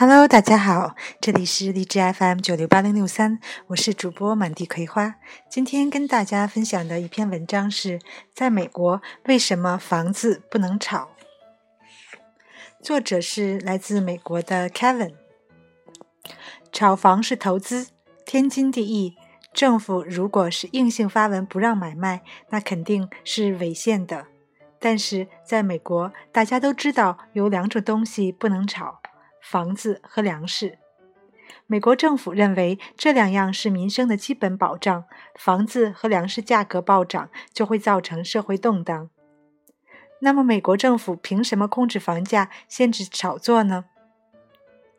Hello，大家好，这里是荔枝 FM 九六八零六三，我是主播满地葵花。今天跟大家分享的一篇文章是在美国为什么房子不能炒。作者是来自美国的 Kevin。炒房是投资，天经地义。政府如果是硬性发文不让买卖，那肯定是违宪的。但是在美国，大家都知道有两种东西不能炒。房子和粮食，美国政府认为这两样是民生的基本保障。房子和粮食价格暴涨，就会造成社会动荡。那么，美国政府凭什么控制房价、限制炒作呢？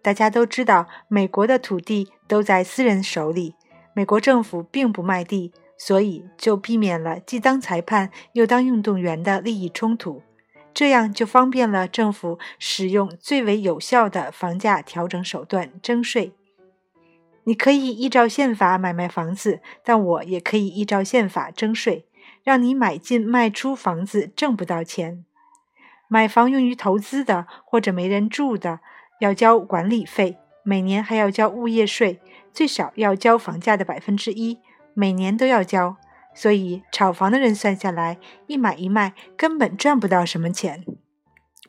大家都知道，美国的土地都在私人手里，美国政府并不卖地，所以就避免了既当裁判又当运动员的利益冲突。这样就方便了政府使用最为有效的房价调整手段——征税。你可以依照宪法买卖房子，但我也可以依照宪法征税，让你买进卖出房子挣不到钱。买房用于投资的或者没人住的，要交管理费，每年还要交物业税，最少要交房价的百分之一，每年都要交。所以，炒房的人算下来，一买一卖根本赚不到什么钱。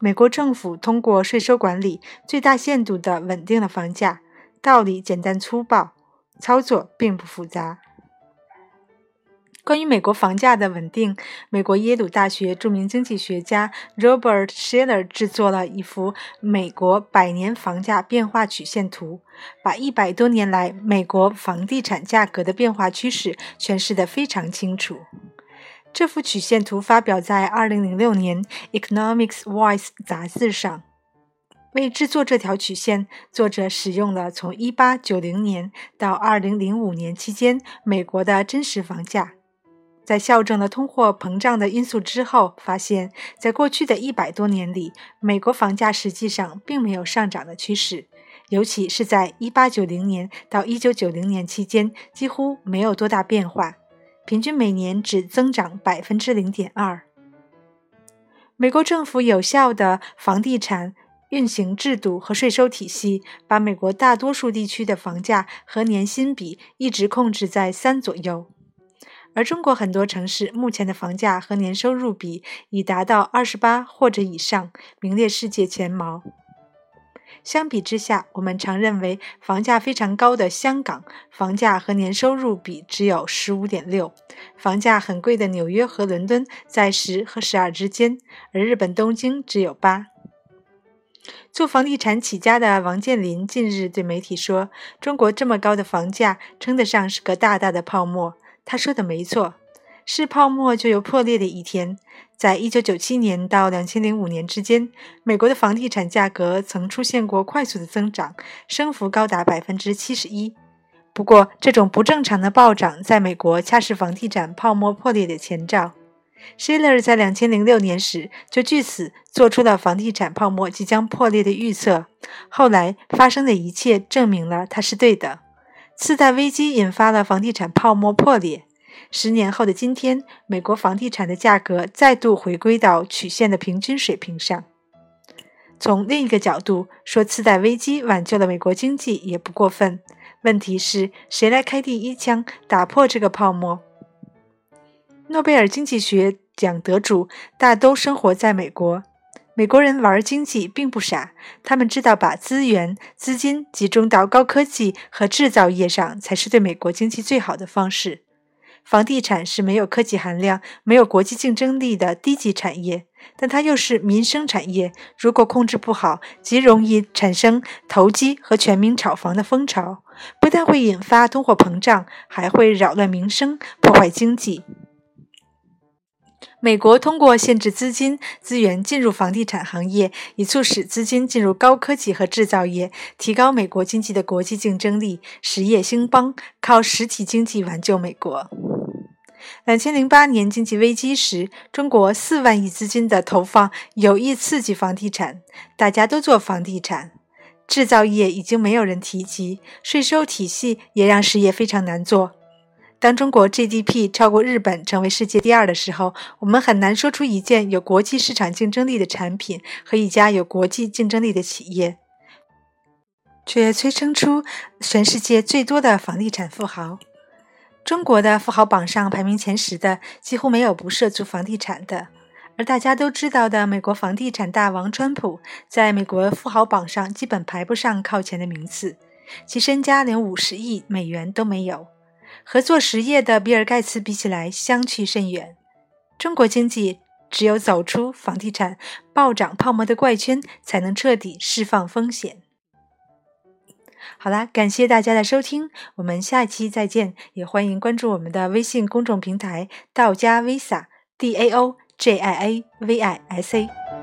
美国政府通过税收管理，最大限度地稳定了房价。道理简单粗暴，操作并不复杂。关于美国房价的稳定，美国耶鲁大学著名经济学家 Robert Shiller 制作了一幅美国百年房价变化曲线图，把一百多年来美国房地产价格的变化趋势诠释得非常清楚。这幅曲线图发表在2006年《Economics Voice》杂志上。为制作这条曲线，作者使用了从1890年到2005年期间美国的真实房价。在校正了通货膨胀的因素之后，发现，在过去的一百多年里，美国房价实际上并没有上涨的趋势，尤其是在1890年到1990年期间，几乎没有多大变化，平均每年只增长百分之零点二。美国政府有效的房地产运行制度和税收体系，把美国大多数地区的房价和年薪比一直控制在三左右。而中国很多城市目前的房价和年收入比已达到二十八或者以上，名列世界前茅。相比之下，我们常认为房价非常高的香港，房价和年收入比只有十五点六；房价很贵的纽约和伦敦在十和十二之间，而日本东京只有八。做房地产起家的王健林近日对媒体说：“中国这么高的房价，称得上是个大大的泡沫。”他说的没错，是泡沫就有破裂的一天。在一九九七年到两千零五年之间，美国的房地产价格曾出现过快速的增长，升幅高达百分之七十一。不过，这种不正常的暴涨在美国恰是房地产泡沫破裂的前兆。Shiller 在两千零六年时就据此做出了房地产泡沫即将破裂的预测。后来发生的一切证明了他是对的。次贷危机引发了房地产泡沫破裂。十年后的今天，美国房地产的价格再度回归到曲线的平均水平上。从另一个角度说，次贷危机挽救了美国经济也不过分。问题是谁来开第一枪，打破这个泡沫？诺贝尔经济学奖得主大都生活在美国。美国人玩经济并不傻，他们知道把资源、资金集中到高科技和制造业上才是对美国经济最好的方式。房地产是没有科技含量、没有国际竞争力的低级产业，但它又是民生产业。如果控制不好，极容易产生投机和全民炒房的风潮，不但会引发通货膨胀，还会扰乱民生、破坏经济。美国通过限制资金资源进入房地产行业，以促使资金进入高科技和制造业，提高美国经济的国际竞争力，实业兴邦，靠实体经济挽救美国。两千零八年经济危机时，中国四万亿资金的投放有意刺激房地产，大家都做房地产，制造业已经没有人提及，税收体系也让事业非常难做。当中国 GDP 超过日本，成为世界第二的时候，我们很难说出一件有国际市场竞争力的产品和一家有国际竞争力的企业。却催生出全世界最多的房地产富豪。中国的富豪榜上排名前十的几乎没有不涉足房地产的，而大家都知道的美国房地产大王川普，在美国富豪榜上基本排不上靠前的名次，其身家连五十亿美元都没有，和做实业的比尔盖茨比起来相去甚远。中国经济只有走出房地产暴涨泡沫的怪圈，才能彻底释放风险。好啦，感谢大家的收听，我们下期再见。也欢迎关注我们的微信公众平台“道家 Visa”，D A O J I A V I S A。